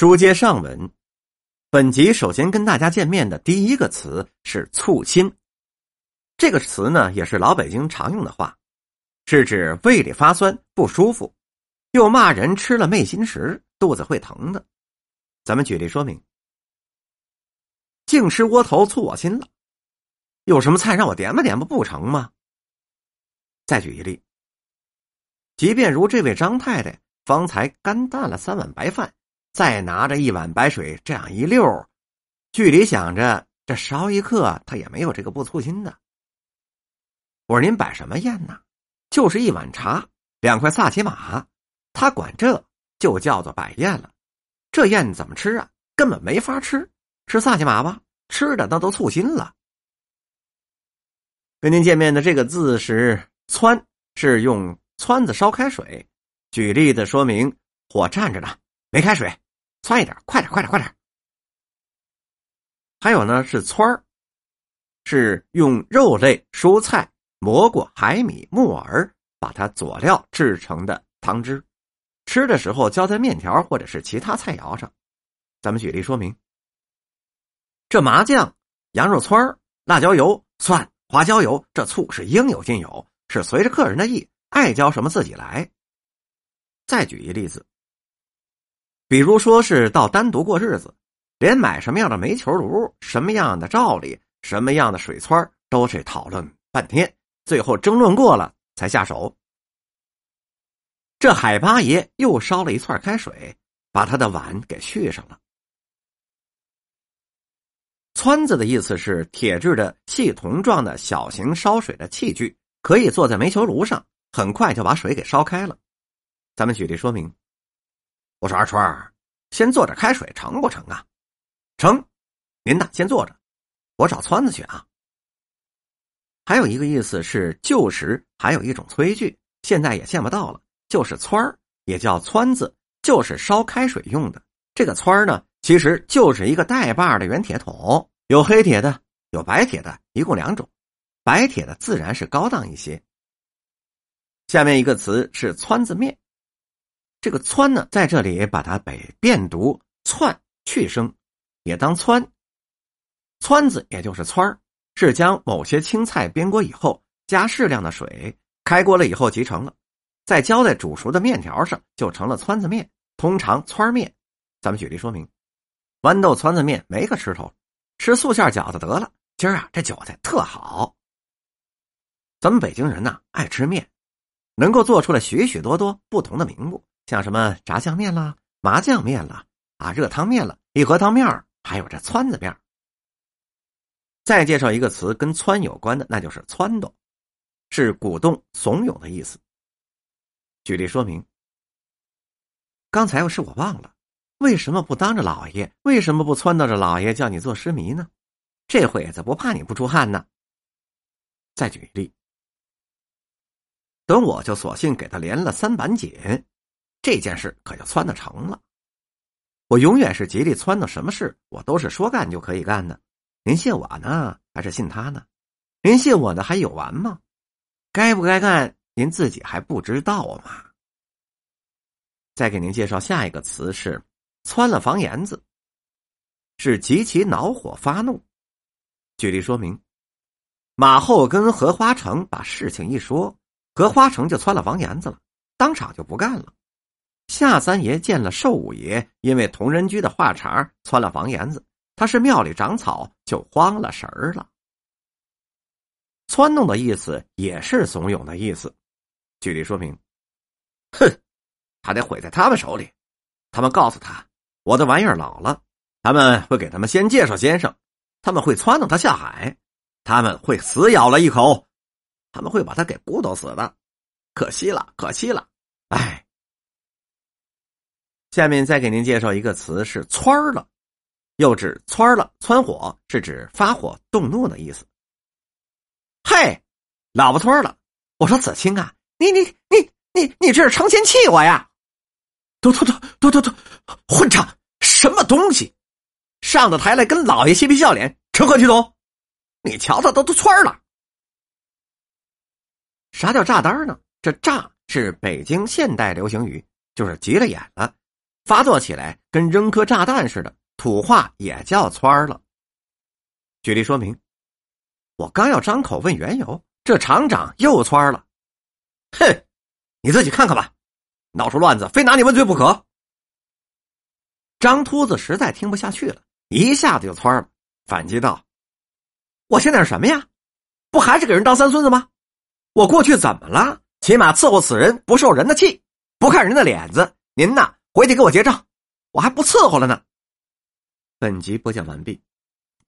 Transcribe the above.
书接上文，本集首先跟大家见面的第一个词是“醋心”。这个词呢，也是老北京常用的话，是指胃里发酸不舒服，又骂人吃了昧心食肚子会疼的。咱们举例说明：净吃窝头醋我心了，有什么菜让我点吧点吧不成吗？再举一例，即便如这位张太太方才干淡了三碗白饭。再拿着一碗白水，这样一溜，剧里想着这烧一刻，他也没有这个不粗心的。我说您摆什么宴呢？就是一碗茶，两块萨其马，他管这就叫做摆宴了。这宴怎么吃啊？根本没法吃。吃萨其马吧，吃的那都粗心了。跟您见面的这个字是“汆”，是用汆子烧开水。举例子说明，火站着呢，没开水。窜一点，快点，快点，快点！还有呢，是汆儿，是用肉类、蔬菜、蘑菇、海米、木耳把它佐料制成的汤汁，吃的时候浇在面条或者是其他菜肴上。咱们举例说明：这麻酱、羊肉串、辣椒油、蒜、花椒油，这醋是应有尽有，是随着客人的意，爱浇什么自己来。再举一例子。比如说是到单独过日子，连买什么样的煤球炉、什么样的罩里、什么样的水汆都是讨论半天，最后争论过了才下手。这海八爷又烧了一串开水，把他的碗给续上了。汆子的意思是铁制的细铜状的小型烧水的器具，可以坐在煤球炉上，很快就把水给烧开了。咱们举例说明。我说二春儿，先做着开水成不成啊？成，您呐先坐着，我找汆子去啊。还有一个意思是旧时还有一种炊具，现在也见不到了，就是汆儿，也叫汆子，就是烧开水用的。这个汆儿呢，其实就是一个带把的圆铁桶，有黑铁的，有白铁的，一共两种。白铁的自然是高档一些。下面一个词是汆子面。这个“汆”呢，在这里把它北变读“窜”去声，也当“汆”。汆字也就是“汆儿”，是将某些青菜煸锅以后，加适量的水，开锅了以后即成了，再浇在煮熟的面条上，就成了汆子面。通常汆面，咱们举例说明：豌豆汆子面没个吃头，吃素馅饺子得了。今儿啊，这韭菜特好。咱们北京人呐，爱吃面，能够做出来许许多多不同的名目。像什么炸酱面啦、麻酱面啦、啊热汤面了、一盒汤面还有这汆子面再介绍一个词跟汆有关的，那就是撺掇，是鼓动、怂恿的意思。举例说明。刚才是我忘了，为什么不当着老爷？为什么不撺掇着老爷叫你做诗迷呢？这会子不怕你不出汗呢？再举例，等我就索性给他连了三板锦。这件事可就撺得成了。我永远是极力撺掇什么事，我都是说干就可以干的。您信我呢，还是信他呢？您信我的还有完吗？该不该干，您自己还不知道吗？再给您介绍下一个词是“撺了房檐子”，是极其恼火发怒。举例说明：马后跟荷花城把事情一说，荷花城就窜了房檐子了，当场就不干了。夏三爷见了寿五爷，因为同人居的话茬窜了房檐子，他是庙里长草，就慌了神儿了。撺弄的意思也是怂恿的意思。举例说明：哼，他得毁在他们手里。他们告诉他，我的玩意儿老了，他们会给他们先介绍先生，他们会撺弄他下海，他们会死咬了一口，他们会把他给骨头死的。可惜了，可惜了，下面再给您介绍一个词，是“蹿了”，又指“蹿了”蹿火，是指发火动怒的意思。嘿，老婆蹿了！我说子清啊，你你你你你这是成心气我呀！都都都都都都，混账！什么东西？上到台来跟老爷嬉皮笑脸，成何体统？你瞧他都都蹿了！啥叫炸单呢？这炸是北京现代流行语，就是急了眼了。发作起来跟扔颗炸弹似的，土话也叫蹿儿了。举例说明，我刚要张口问缘由，这厂长又蹿儿了。哼，你自己看看吧，闹出乱子非拿你问罪不可。张秃子实在听不下去了，一下子就蹿了，反击道：“我现在是什么呀？不还是给人当三孙子吗？我过去怎么了？起码伺候死人不受人的气，不看人的脸子。您呐，回去给我结账，我还不伺候了呢。”本集播讲完毕。